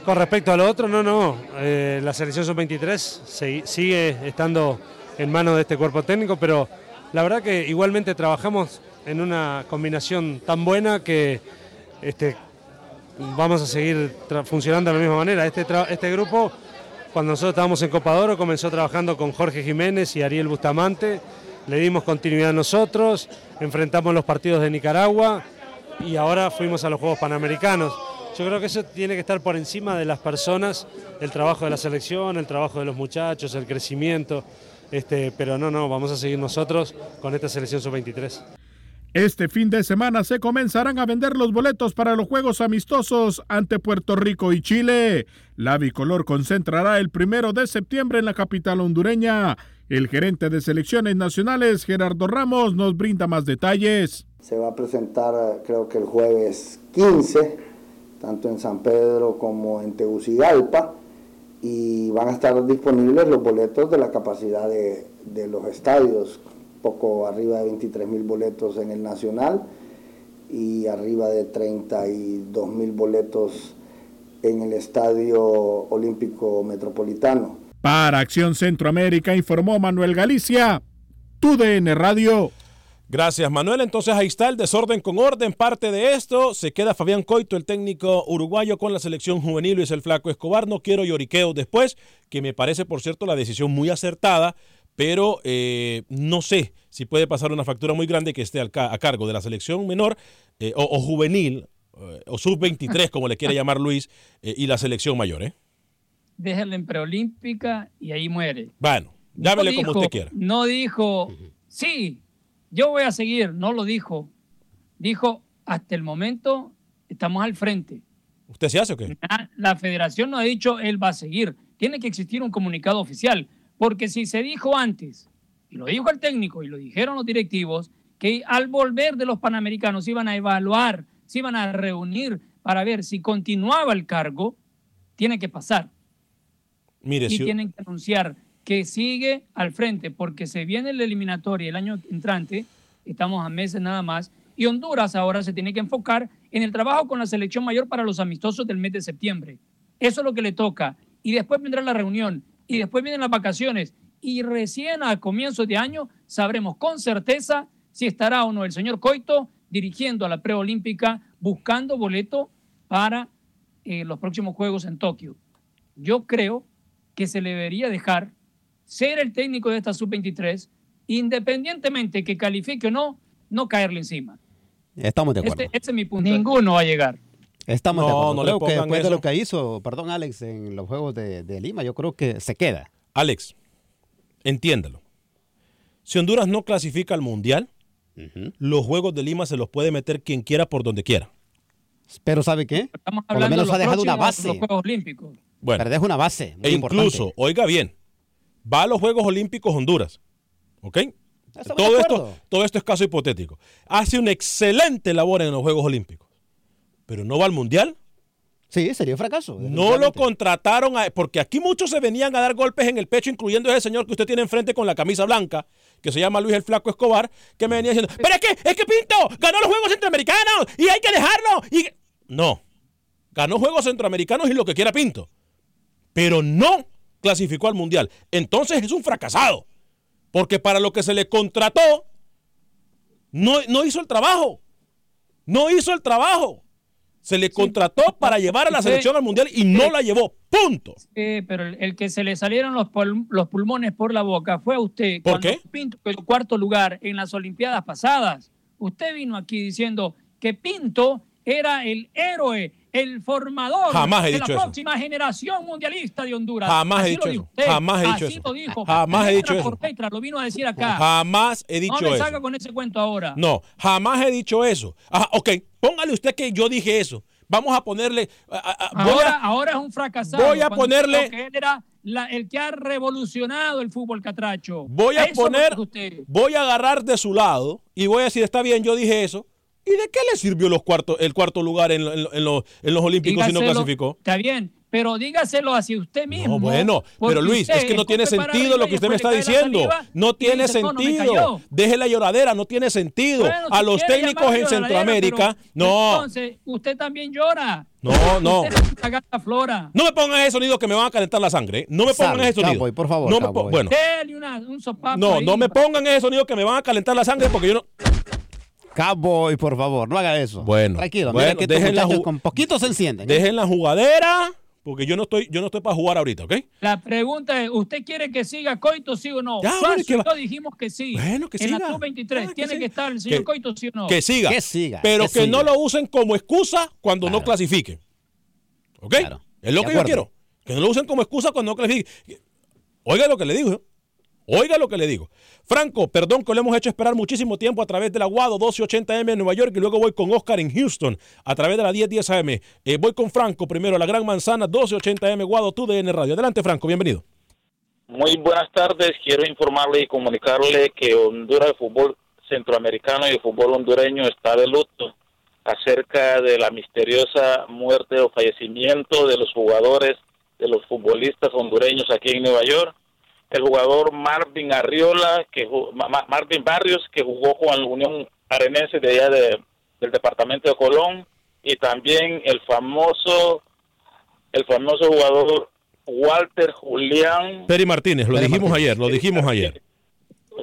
Con respecto a lo otro, no, no. Eh, la selección sub-23 sigue estando en manos de este cuerpo técnico, pero la verdad que igualmente trabajamos en una combinación tan buena que este, vamos a seguir funcionando de la misma manera. Este, este grupo cuando nosotros estábamos en Copadoro comenzó trabajando con Jorge Jiménez y Ariel Bustamante, le dimos continuidad a nosotros, enfrentamos los partidos de Nicaragua y ahora fuimos a los Juegos Panamericanos. Yo creo que eso tiene que estar por encima de las personas, el trabajo de la selección, el trabajo de los muchachos, el crecimiento. Este, pero no, no, vamos a seguir nosotros con esta selección sub-23. Este fin de semana se comenzarán a vender los boletos para los juegos amistosos ante Puerto Rico y Chile. La bicolor concentrará el primero de septiembre en la capital hondureña. El gerente de selecciones nacionales, Gerardo Ramos, nos brinda más detalles. Se va a presentar creo que el jueves 15, tanto en San Pedro como en Tegucigalpa, y van a estar disponibles los boletos de la capacidad de, de los estadios, poco arriba de 23 mil boletos en el Nacional y arriba de 32 mil boletos en el Estadio Olímpico Metropolitano. Para Acción Centroamérica informó Manuel Galicia, TUDN Radio. Gracias, Manuel. Entonces ahí está el desorden con orden. Parte de esto se queda Fabián Coito, el técnico uruguayo con la selección juvenil Luis el Flaco Escobar. No quiero lloriqueo después, que me parece, por cierto, la decisión muy acertada, pero eh, no sé si puede pasar una factura muy grande que esté a cargo de la selección menor eh, o, o, juvenil eh, o sub-23, como le quiera llamar Luis, y la selección mayor. ¿eh? Déjenla en preolímpica y ahí muere. Bueno, llámele no dijo, como usted quiera. No dijo, sí, yo voy a seguir, no lo dijo. Dijo, hasta el momento estamos al frente. ¿Usted se hace o qué? La federación no ha dicho él va a seguir. Tiene que existir un comunicado oficial. Porque si se dijo antes, y lo dijo el técnico y lo dijeron los directivos, que al volver de los Panamericanos iban a evaluar, se iban a reunir para ver si continuaba el cargo, tiene que pasar. Mire, y si... tienen que anunciar que sigue al frente, porque se viene la eliminatoria el año entrante, estamos a meses nada más, y Honduras ahora se tiene que enfocar en el trabajo con la selección mayor para los amistosos del mes de septiembre. Eso es lo que le toca. Y después vendrá la reunión, y después vienen las vacaciones, y recién a comienzos de año sabremos con certeza si estará o no el señor Coito dirigiendo a la preolímpica, buscando boleto para eh, los próximos Juegos en Tokio. Yo creo que se le debería dejar ser el técnico de esta sub-23, independientemente que califique o no, no caerle encima. Estamos de acuerdo. Este, este es mi punto. Ninguno va a llegar. Estamos No, de acuerdo. no le que después de lo que hizo, perdón Alex, en los Juegos de, de Lima, yo creo que se queda. Alex, entiéndalo. Si Honduras no clasifica al Mundial, los Juegos de Lima se los puede meter quien quiera por donde quiera. Pero ¿sabe qué? Estamos Por lo menos de ha dejado una base. Los Juegos Olímpicos. Bueno, Pero deja una base. Muy e incluso, importante. oiga bien, va a los Juegos Olímpicos Honduras. ¿Ok? Todo esto, todo esto es caso hipotético. Hace una excelente labor en los Juegos Olímpicos, pero no va al Mundial. Sí, sería un fracaso. No lo contrataron, a- porque aquí muchos se venían a dar golpes en el pecho, incluyendo ese señor que usted tiene enfrente con la camisa blanca, que se llama Luis el Flaco Escobar, que me venía diciendo, pero es que, es que Pinto ganó los Juegos Centroamericanos y hay que dejarlo. Y... No, ganó Juegos Centroamericanos y lo que quiera Pinto, pero no clasificó al Mundial. Entonces es un fracasado, porque para lo que se le contrató, no, no hizo el trabajo. No hizo el trabajo. Se le contrató para llevar a la selección al Mundial y no la llevó. Punto. Sí, pero el, el que se le salieron los, pul- los pulmones por la boca fue a usted. ¿Por qué? Pinto quedó cuarto lugar en las Olimpiadas pasadas. Usted vino aquí diciendo que Pinto era el héroe, el formador Jamás he de dicho la eso. próxima generación mundialista de Honduras. Jamás he dicho eso. usted, Jamás he dicho así eso. lo dijo. Jamás he dicho eso. por letra, lo vino a decir acá. Jamás he no dicho me eso. salga con ese cuento ahora. No, jamás he dicho eso. Ajá, ok, póngale usted que yo dije eso. Vamos a ponerle. a- a- Ahora, a- ahora es un fracasado. voy a ponerle- dijo que él era la- el que ha revolucionado el fútbol catracho. voy a Eso poner. Voy a agarrar de su lado y voy a decir, está bien, yo dije eso. ¿Y de qué le sirvió los cuartos, el cuarto lugar en, en- en los, en los Olímpicos si no clasificó? Está bien, pero dígaselo hacia usted mismo. No, bueno, pero Luis, es que no tiene sentido lo que usted me está diciendo. saliva No tiene dice, "No, no sentido. cayó". Deje la lloradera, no tiene sentido. Bueno, a si los técnicos en Centroamérica, pero no, Entonces, usted también llora. no, no. Flora. No me pongan ese sonido que me van a calentar la sangre. ¿eh? No me pongan Sabe, ese sonido. Cowboy, por favor, No me po- Cowboy. bueno, una- un no, ahí. no me pongan ese sonido que me van a calentar la sangre porque yo no. Cowboy, por favor, no haga eso. Bueno, Tranquilo, bueno, mira que dejen la con poquito se encienden. ¿eh? Dejen la jugadera porque yo no estoy, yo no estoy para jugar ahorita, ¿ok? La pregunta es, ¿usted quiere que siga Coito, sí o no? Ya, Suazo bueno, ¿y qué y va? dijimos que sí. Bueno, que en la siga. sub-23 Ah, que tiene que estar el señor Que- Coito, sí o no. Que siga. Que siga, Pero que que, no lo usen como excusa cuando no clasifiquen. ¿Ok? Es lo de que yo quiero. Que no lo usen como excusa cuando no clasifiquen. Oiga lo que le digo. Oiga lo que le digo. Franco, perdón que lo hemos hecho esperar muchísimo tiempo a través del Aguado 1280M en Nueva York y luego voy con Oscar en Houston a través de la 1010 AM. Eh, voy con Franco primero, la Gran Manzana 1280M Guado, tu DN Radio. Adelante, Franco, bienvenido. Muy buenas tardes. Quiero informarle y comunicarle que Honduras de fútbol centroamericano y el fútbol hondureño está de luto acerca de la misteriosa muerte o fallecimiento de los jugadores, de los futbolistas hondureños aquí en Nueva York. El jugador Marvin Arriola, que Marvin Barrios, que jugó con la Unión Arenense de allá de, del departamento de Colón, y también el famoso, el famoso jugador Walter Julián. Peri Martínez, lo dijimos ayer, lo dijimos ayer.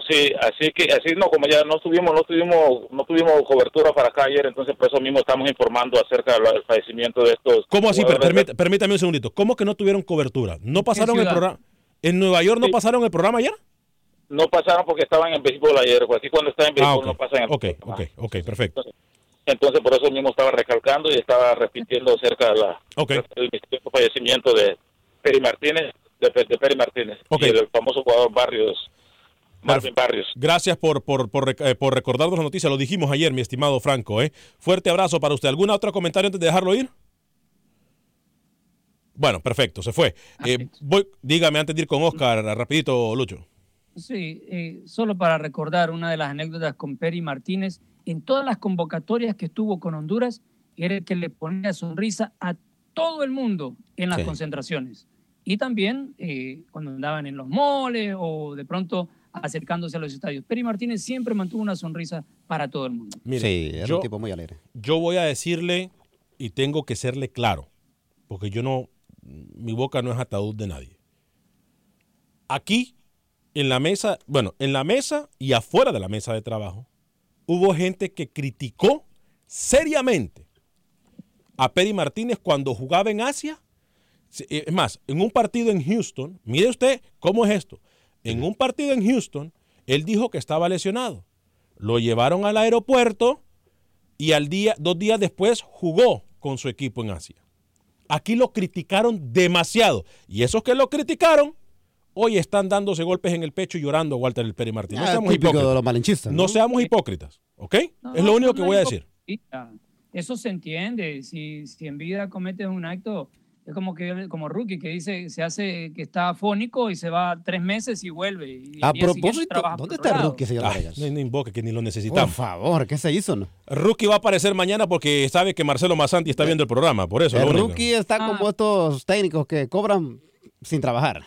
Sí, así que así no como ya no tuvimos no tuvimos no tuvimos cobertura para acá ayer, entonces por eso mismo estamos informando acerca del fallecimiento de estos. ¿Cómo así? permítame un segundito. ¿Cómo que no tuvieron cobertura? ¿No pasaron el programa? ¿En Nueva York no pasaron el programa ayer? No pasaron porque estaban en béisbol ayer. Aquí cuando está en béisbol ah, no pasan en Ok, ok, ok, perfecto. Entonces, por eso mismo estaba recalcando y estaba repitiendo acerca de la, el fallecimiento de Peri Martínez, de, de Peri Martínez y el famoso jugador Barrios Marvin Barrios. Gracias por, por, por, eh, por, recordarnos la noticia. Lo dijimos ayer, mi estimado Franco. ¿eh? Fuerte abrazo para usted. ¿Algún otro comentario antes de dejarlo ir? Bueno, perfecto, se fue. Eh, voy, dígame antes de ir con Oscar, rapidito, Lucho. Sí, eh, solo para recordar una de las anécdotas con Peri Martínez, en todas las convocatorias que estuvo con Honduras, era el que le ponía sonrisa a todo el mundo en las concentraciones. Y también cuando andaban en los moles o de pronto acercándose a los estadios. Peri Martínez siempre mantuvo una sonrisa para todo el mundo. sí, era un tipo muy alegre. Yo voy a decirle, y tengo que serle claro, porque yo no, mi boca no es ataúd de nadie. Aquí, en la mesa, bueno, en la mesa y afuera de la mesa de trabajo, hubo gente que criticó seriamente a Peri Martínez cuando jugaba en Asia. Es más, en un partido en Houston, mire usted cómo es esto. En un partido en Houston, él dijo que estaba lesionado. Lo llevaron al aeropuerto y al día, dos días después jugó con su equipo en Asia. Aquí lo criticaron demasiado. Y esos que lo criticaron, hoy están dándose golpes en el pecho y llorando a Walter el Peri Martín. No ah, seamos hipócritas. ¿no? seamos hipócritas, ¿ok? es lo único que voy a decir. Eso se entiende. Si, si en vida cometes un acto, es como que como rookie que dice se hace que está afónico y se va tres meses y vuelve. Y a propósito, ¿dónde está Rookie, señor Vargas? No, no invoque que ni lo necesitamos. Por favor, ¿qué se hizo? No? Rookie va a aparecer mañana porque sabe que Marcelo Masanti está viendo el programa, por eso. El Rookie está como ah. estos técnicos que cobran sin trabajar.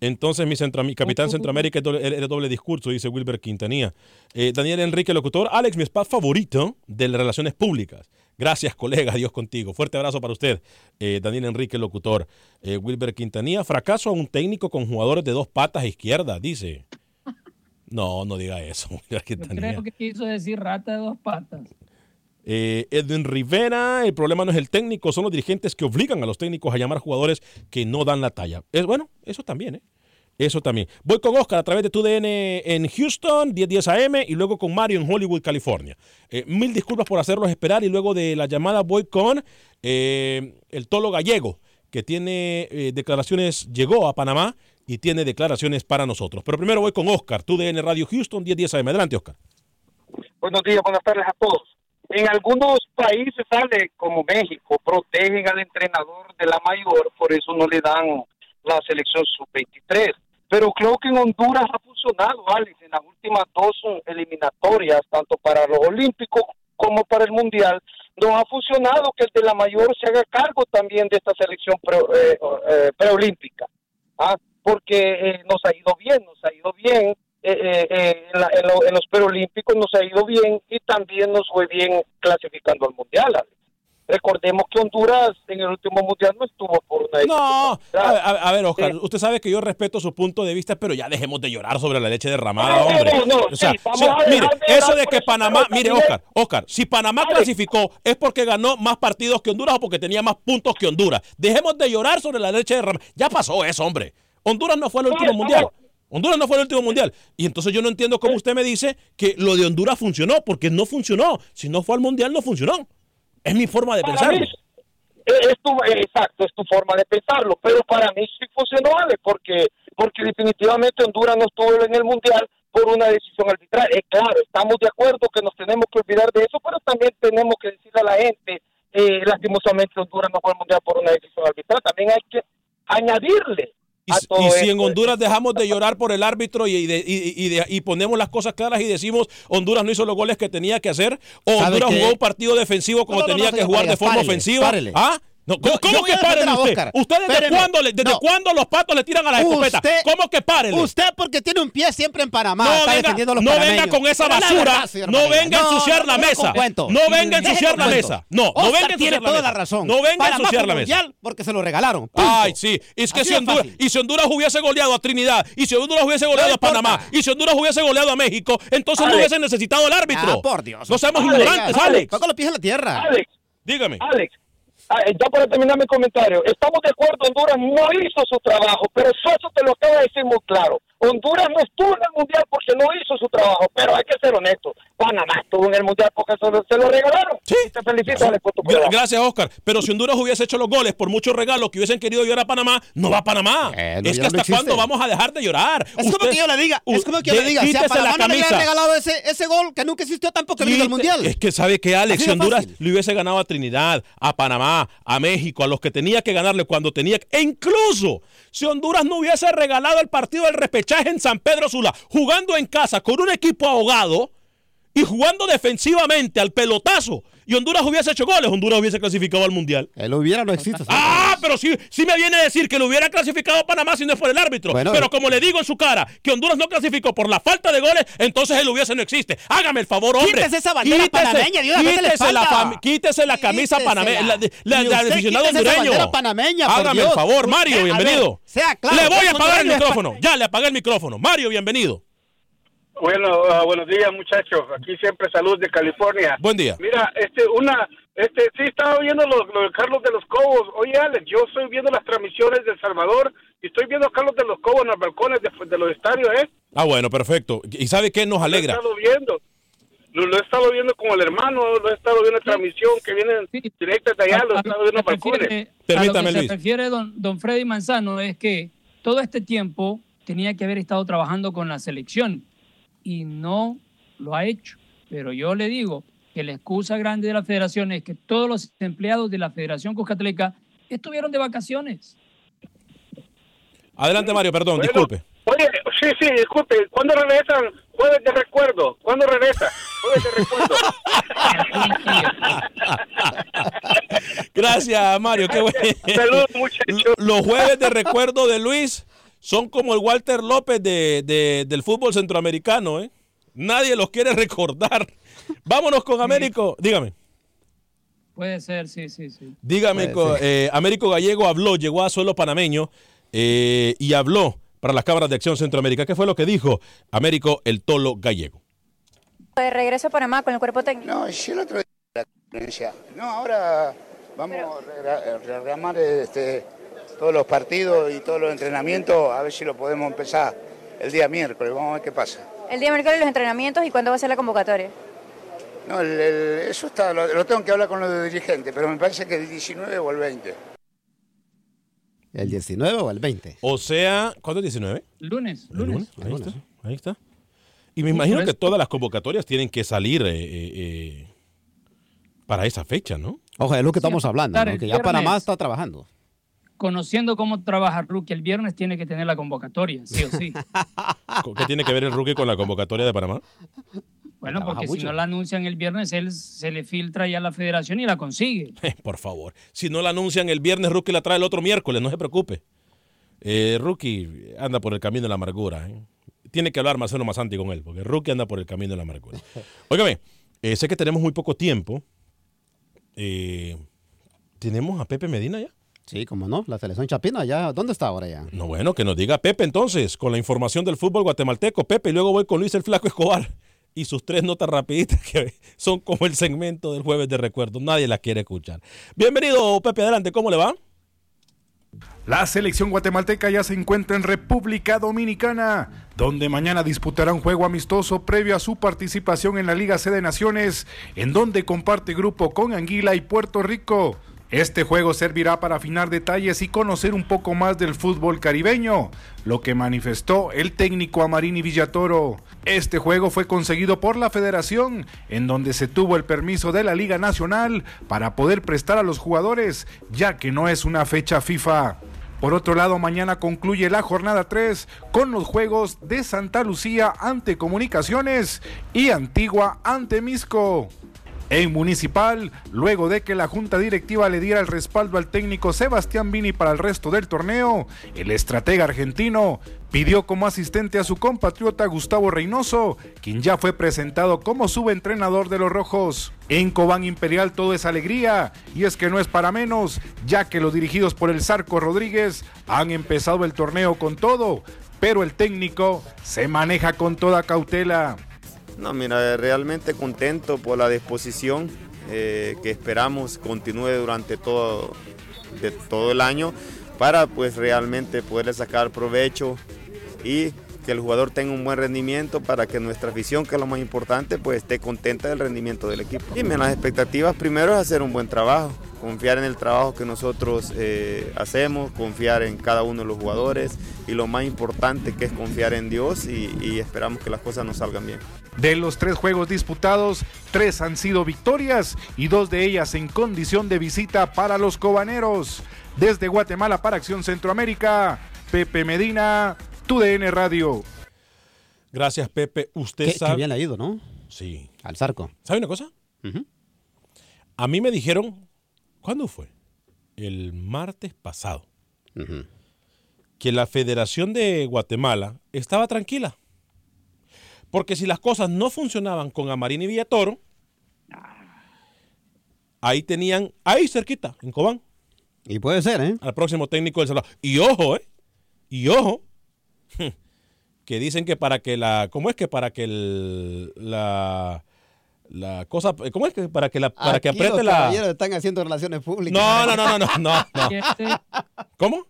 Entonces, mi, centro, mi capitán Centroamérica era doble, discurso, dice Wilber Quintanilla. Eh, Daniel Enrique, locutor. Alex, mi spa favorito de las relaciones públicas. Gracias, colega. Dios contigo. Fuerte abrazo para usted, eh, Daniel Enrique, locutor. Eh, Wilber Quintanilla. Fracaso a un técnico con jugadores de dos patas izquierdas, dice. No, no diga eso. creo que quiso decir rata de dos patas. Eh, Edwin Rivera, el problema no es el técnico, son los dirigentes que obligan a los técnicos a llamar jugadores que no dan la talla. Es bueno, eso también, ¿eh? Eso también. Voy con Oscar a través de TUDN en Houston, 1010 AM, y luego con Mario en Hollywood, California. Eh, mil disculpas por hacerlos esperar, y luego de la llamada voy con eh, el tolo gallego, que tiene declaraciones, llegó a Panamá y tiene declaraciones para nosotros. Pero primero voy con Oscar, TUDN Radio Houston, 1010 AM. Adelante, Oscar. Buenos días, buenas tardes a todos. En algunos países sale como México, protegen al entrenador de la mayor, por eso no le dan la selección sub-23. Pero creo que en Honduras ha funcionado, Alex, en las últimas dos eliminatorias, tanto para los Olímpicos como para el Mundial, no ha funcionado que el de la mayor se haga cargo también de esta selección eh, eh, preolímpica. ¿ah? Porque eh, nos ha ido bien, nos ha ido bien eh, eh, eh, en, los preolímpicos nos ha ido bien y también nos fue bien clasificando al mundial. Recordemos que Honduras en el último mundial no estuvo por una. No, a, ver, Oscar, usted sabe que yo respeto su punto de vista, pero ya dejemos de llorar sobre la leche derramada, hombre. o sea, mire, eso de que Panamá, mire, Oscar, Oscar, si Panamá clasificó es porque ganó más partidos que Honduras o porque tenía más puntos que Honduras. Dejemos de llorar sobre la leche derramada. Ya pasó eso, hombre. Honduras no fue el último mundial. Honduras no fue el último mundial. Y entonces yo no entiendo cómo usted me dice que lo de Honduras funcionó, porque no funcionó. Si no fue al mundial, no funcionó. Es mi forma de pensar. Es tu, exacto, es tu forma de pensarlo. Pero para mí sí funcionó, porque porque definitivamente Honduras no estuvo en el Mundial por una decisión arbitral. Es claro, estamos de acuerdo que nos tenemos que olvidar de eso, pero también tenemos que decirle a la gente, eh, lastimosamente Honduras no fue al Mundial por una decisión arbitral. También hay que añadirle y, y si en Honduras dejamos de llorar por el árbitro y, de, y, de, y, ponemos las cosas claras y decimos Honduras no hizo los goles que tenía que hacer, o Honduras jugó un partido defensivo como no, no, tenía que jugar de forma ofensiva. ¿Ah? No, ¿Cómo, cómo que paren usted? ¿Usted desde, cuándo, desde no. cuándo los patos le tiran a las escopetas? Usted, ¿Cómo que paren? Usted porque tiene un pie siempre en Panamá. No, está venga, defendiendo los no panameños. venga con esa basura. Verdad, no venga a ensuciar la mesa. No venga a ensuciar la mesa. No, no venga a ensuciar la toda mesa. la razón. No venga a ensuciar la mesa. porque se lo regalaron. Punto. Ay, sí. Es que si Honduras, y si Honduras hubiese goleado a Trinidad, y si Honduras hubiese goleado a Panamá, y si Honduras hubiese goleado a México, entonces no hubiesen necesitado al árbitro. Ah, por Dios. No seamos ignorantes, Alex. Toca los pies en la tierra. Alex, Dígame. Alex, ya para terminar mi comentario, estamos de acuerdo, Honduras no hizo su trabajo, pero eso te lo acaba de decir muy claro. Honduras no estuvo en el Mundial porque no hizo su trabajo, pero hay que ser honesto. Panamá estuvo en el Mundial porque se lo, se lo regalaron. Sí. Te felicito, Alex, por tu. Gracias, Oscar. Pero si Honduras hubiese hecho los goles por muchos regalos que hubiesen querido llevar a Panamá, no va a Panamá. Eh, no, es que hasta cuándo vamos a dejar de llorar. Es como que yo le diga, es como que yo le diga, si a Panamá no le hubieran regalado ese, ese gol que nunca existió tampoco en el Mundial. Es que sabe que Alex, si Honduras fácil. le hubiese ganado a Trinidad, a Panamá, a México, a los que tenía que ganarle cuando tenía que- e incluso si Honduras no hubiese regalado el partido del repechaje en San Pedro Sula, jugando en casa con un equipo ahogado y jugando defensivamente al pelotazo, y Honduras hubiese hecho goles, Honduras hubiese clasificado al Mundial. El hubiera no existe. Ah, pero sí, sí me viene a decir que lo hubiera clasificado a Panamá si no es por el árbitro. Bueno, pero eh. como le digo en su cara que Honduras no clasificó por la falta de goles, entonces el hubiese no existe. Hágame el favor, hombre. Quítese esa bandera panameña vez de la quítese, la quítese la camisa panameña, la, de- la- la del aficionado quítese esa hondureño. panameña, por Hágame el Dios. favor, Mario, bienvenido. ver, sea claro, le voy a apagar el micrófono. Ya le apagué el micrófono. Mario, bienvenido. Bueno, ah, buenos días muchachos. Aquí siempre salud de California. Buen día. Mira, este, una, este, sí estaba viendo lo, lo de Carlos de los Cobos. Oye, Alex, yo estoy viendo las transmisiones de El Salvador y estoy viendo a Carlos de los Cobos en los balcones de, de los estadios, ¿eh? Ah, bueno, perfecto. ¿Y sabe qué nos Lo he alegra? estado viendo. Lo, lo he estado viendo con el hermano, lo he estado viendo en transmisión que vienen directas de allá, lo he estado viendo en los balcones. Permítame, a lo que Luis. se refiere don, don Freddy Manzano es que todo este tiempo tenía que haber estado trabajando con la selección y no lo ha hecho. Pero yo le digo que la excusa grande de la federación es que todos los empleados de la Federación Cuscatleca estuvieron de vacaciones. Adelante, Mario, perdón, Bueno, disculpe. Oye, sí, sí, disculpe, ¿cuándo regresan? Jueves de recuerdo. ¿Cuándo regresa? Jueves de recuerdo. Gracias, Mario. Qué bueno. Salud, muchachos. Los jueves de recuerdo de Luis son como el Walter López de, de- del fútbol centroamericano, ¿eh? Nadie los quiere recordar. Vámonos con Américo. Dígame. Puede ser, sí, sí, sí. Dígame, eh, Américo Gallego habló, llegó a suelo panameño eh, y habló para las cámaras de acción Centroamérica. ¿Qué fue lo que dijo Américo el Tolo Gallego? De regreso a Panamá con el cuerpo técnico. No, sí, el otro día la conferencia. No, ahora vamos a rearmar este, todos los partidos y todos los entrenamientos, a ver si lo podemos empezar el día miércoles. Vamos a ver qué pasa. El día miércoles los entrenamientos y cuándo va a ser la convocatoria. No, el- el- eso está, lo, lo tengo que hablar con los dirigentes, pero me parece que el 19 o el 20. ¿El 19 o el 20? O sea, ¿cuándo es 19? Lunes, El lunes. Ahí está. Ahí está. Y me imagino que todas las convocatorias tienen que salir eh, eh, eh, para esa fecha, ¿no? Ojo, es lo que estamos hablando, ¿no? que ya Panamá está trabajando. Conociendo cómo trabaja Rookie, el viernes tiene que tener la convocatoria, sí o sí. ¿Qué tiene que ver el rookie con la convocatoria de Panamá? Bueno, Trabaja porque si no la anuncian el viernes, él se le filtra ya a la federación y la consigue. Por favor. Si no la anuncian el viernes, Rookie la trae el otro miércoles, no se preocupe. Eh, Rookie anda por el camino de la amargura. ¿eh? Tiene que hablar Marcelo Masanti con él, porque Rookie anda por el camino de la amargura. Óigame, eh, sé que tenemos muy poco tiempo. Eh, ¿Tenemos a Pepe Medina ya? Sí, como no, la selección chapina ya, ¿dónde está ahora ya? No, bueno, que nos diga Pepe entonces, con la información del fútbol guatemalteco. Pepe, y luego voy con Luis el Flaco Escobar y sus tres notas rapiditas que son como el segmento del jueves de recuerdo. Nadie las quiere escuchar. Bienvenido, Pepe, adelante, ¿cómo le va? La selección guatemalteca ya se encuentra en República Dominicana, donde mañana disputará un juego amistoso previo a su participación en la Liga C de Naciones, en donde comparte grupo con Anguila y Puerto Rico. Este juego servirá para afinar detalles y conocer un poco más del fútbol caribeño, lo que manifestó el técnico Amarini Villatoro. Este juego fue conseguido por la federación, en donde se tuvo el permiso de la Liga Nacional para poder prestar a los jugadores, ya que no es una fecha FIFA. Por otro lado, mañana concluye la jornada 3 con los juegos de Santa Lucía ante Comunicaciones y Antigua ante Misco. En Municipal, luego de que la Junta Directiva le diera el respaldo al técnico Sebastián Vini para el resto del torneo, el estratega argentino pidió como asistente a su compatriota Gustavo Reynoso, quien ya fue presentado como subentrenador de los Rojos. En Cobán Imperial todo es alegría, y es que no es para menos, ya que los dirigidos por el Zarco Rodríguez han empezado el torneo con todo, pero el técnico se maneja con toda cautela. No, mira, realmente contento por la disposición eh, que esperamos continúe durante todo, de todo el año para pues realmente poder sacar provecho y que el jugador tenga un buen rendimiento para que nuestra afición, que es lo más importante, pues esté contenta del rendimiento del equipo. Y las expectativas primero es hacer un buen trabajo, confiar en el trabajo que nosotros eh, hacemos, confiar en cada uno de los jugadores y lo más importante que es confiar en Dios y, y esperamos que las cosas nos salgan bien. De los tres juegos disputados, tres han sido victorias y dos de ellas en condición de visita para los cobaneros. Desde Guatemala para Acción Centroamérica, Pepe Medina, TUDN Radio. Gracias, Pepe. Usted Qué- sabe. qué bien ha ido, ¿no? Sí. Al Zarco. ¿Sabe una cosa? A mí me dijeron, ¿cuándo fue? El martes pasado, que la Federación de Guatemala estaba tranquila. Porque si las cosas no funcionaban con Amarini y Villatoro, ahí tenían, ahí cerquita, en Cobán. Y puede ser, ¿eh? Al próximo técnico del Salvador. Y ojo, ¿eh? Y ojo, que dicen que para que la, ¿cómo es que para que el, la, la cosa, ¿cómo es que para que la, para que Aquí apriete los la, están haciendo relaciones públicas. no, no, no, no, no, no, no. ¿Cómo?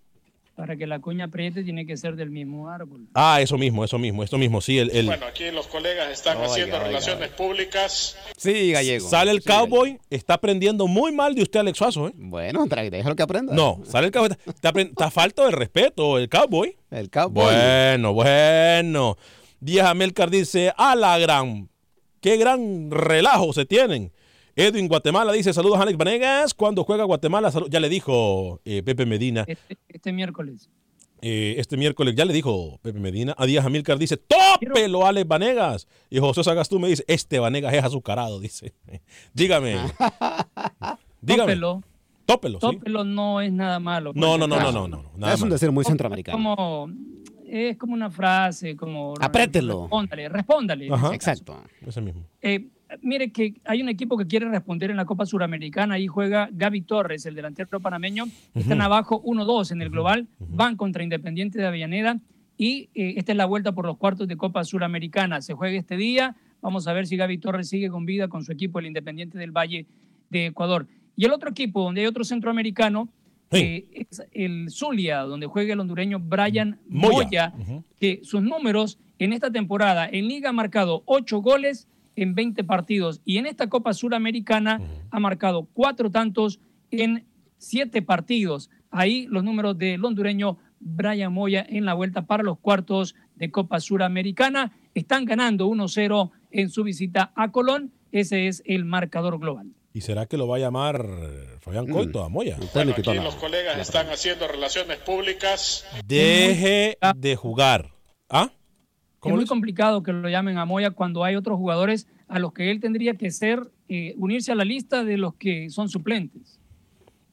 Para que la cuña apriete tiene que ser del mismo árbol. Ah, eso mismo, eso mismo, esto mismo, sí, el, el- Bueno, aquí los colegas están Oiga, haciendo oiga, relaciones públicas. Sí, gallego. sale el cowboy, está aprendiendo muy mal de usted, Alex Suazo, ¿eh? Bueno, déjalo que aprenda. No, sale el cowboy, está, está falto de respeto, el cowboy. El cowboy. Bueno, bueno. Díaz Amélcar dice, a la gran, qué gran relajo se tienen. Edwin Guatemala dice, saludos a Alex Vanegas. Cuando juega Guatemala, Salud- ya le dijo eh, Pepe Medina. Este, este miércoles. eh, este miércoles ya le dijo Pepe Medina. A Díaz Amílcar dice, tópelo Alex Vanegas. Y José Sagastú me dice, este Vanegas es azucarado, dice. Dígame. Dígame. Tópelo. Tópelo, sí. Tópelo no es nada malo. No, no, no, no, no, no. nada es un decir muy centroamericano. Como, es como una frase, como... Aprételo. Respóndale, respóndale. Ajá. Exacto. Ese mismo. Eh, mire que hay un equipo que quiere responder en la Copa Suramericana. Ahí juega Gaby Torres, el delantero panameño. Están abajo 1-2 en el global. Van contra Independiente de Avellaneda. Y eh, esta es la vuelta por los cuartos de Copa Suramericana. Se juega este día. Vamos a ver si Gaby Torres sigue con vida con su equipo, el Independiente del Valle de Ecuador. Y el otro equipo, donde hay otro centroamericano, eh, es el Zulia, donde juega el hondureño Brian Moya. Moya, que sus números en esta temporada en Liga ha marcado 8 goles en 20 partidos y en esta Copa Suramericana ha marcado cuatro tantos en 7 partidos. Ahí los números del hondureño Brian Moya en la vuelta para los cuartos de Copa Suramericana. Están ganando 1-0 en su visita a Colón. Ese es el marcador global. ¿Y será que lo va a llamar Fabián Coito a Moya? Bueno, aquí los colegas están haciendo relaciones públicas. Deje de jugar. ¿Ah? Es muy complicado que lo llamen a Moya cuando hay otros jugadores a los que él tendría que ser, eh, unirse a la lista de los que son suplentes.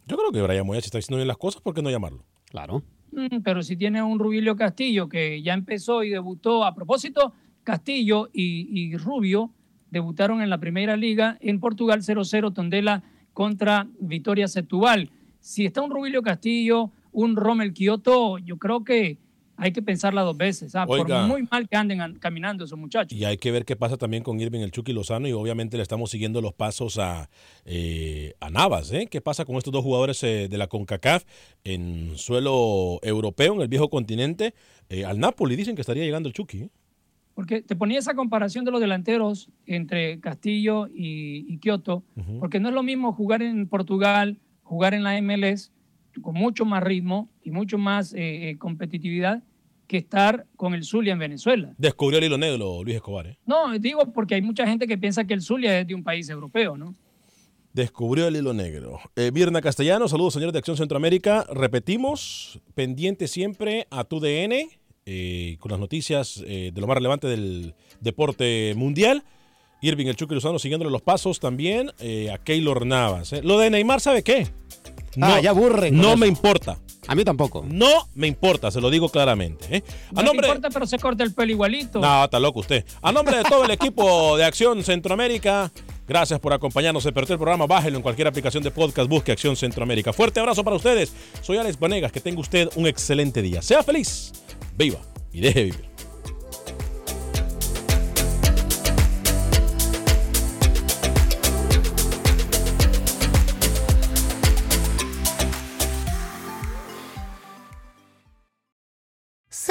Yo creo que Brian Moya si está haciendo bien las cosas, ¿por qué no llamarlo? Claro. Mm, pero si tiene un Rubilio Castillo que ya empezó y debutó, a propósito, Castillo y, y Rubio debutaron en la primera liga en Portugal 0-0 Tondela contra Vitoria Setúbal. Si está un Rubilio Castillo, un Rommel Kioto, yo creo que hay que pensarla dos veces. ah, Por muy mal que anden an- caminando esos muchachos. Y hay que ver qué pasa también con Irving el Chucky Lozano y obviamente le estamos siguiendo los pasos a, eh, a Navas. ¿eh? ¿Qué pasa con estos dos jugadores eh, de la CONCACAF en suelo europeo, en el viejo continente? Eh, al Napoli dicen que estaría llegando el Chucky. ¿eh? Porque te ponía esa comparación de los delanteros entre Castillo y, y Kioto, porque no es lo mismo jugar en Portugal jugar en la MLS con mucho más ritmo y mucho más eh, eh, competitividad que estar con el Zulia en Venezuela. Descubrió el hilo negro Luis Escobar. ¿eh? No, digo porque hay mucha gente que piensa que el Zulia es de un país europeo, ¿no? Descubrió el hilo negro. Eh, Mirna Castellano, saludos señores de Acción Centroamérica. Repetimos, pendiente siempre a tu DN eh, con las noticias de lo más relevante del deporte mundial. Irving el Chucky Luzano siguiéndole los pasos también a Keylor Navas. Lo de Neymar, ¿sabe qué? Ah, ya aburren. No me importa. A mí tampoco. No me importa, se lo digo claramente. ¿eh? A No nombre... te importa, pero se corta el pelo igualito. No, está loco usted. A nombre de todo el equipo de Acción Centroamérica, gracias por acompañarnos. Se perdió el programa, bájelo en cualquier aplicación de podcast, busque Acción Centroamérica. Fuerte abrazo para ustedes. Soy Alex Vanegas, que tenga usted un excelente día. Sea feliz, viva y deje vivir.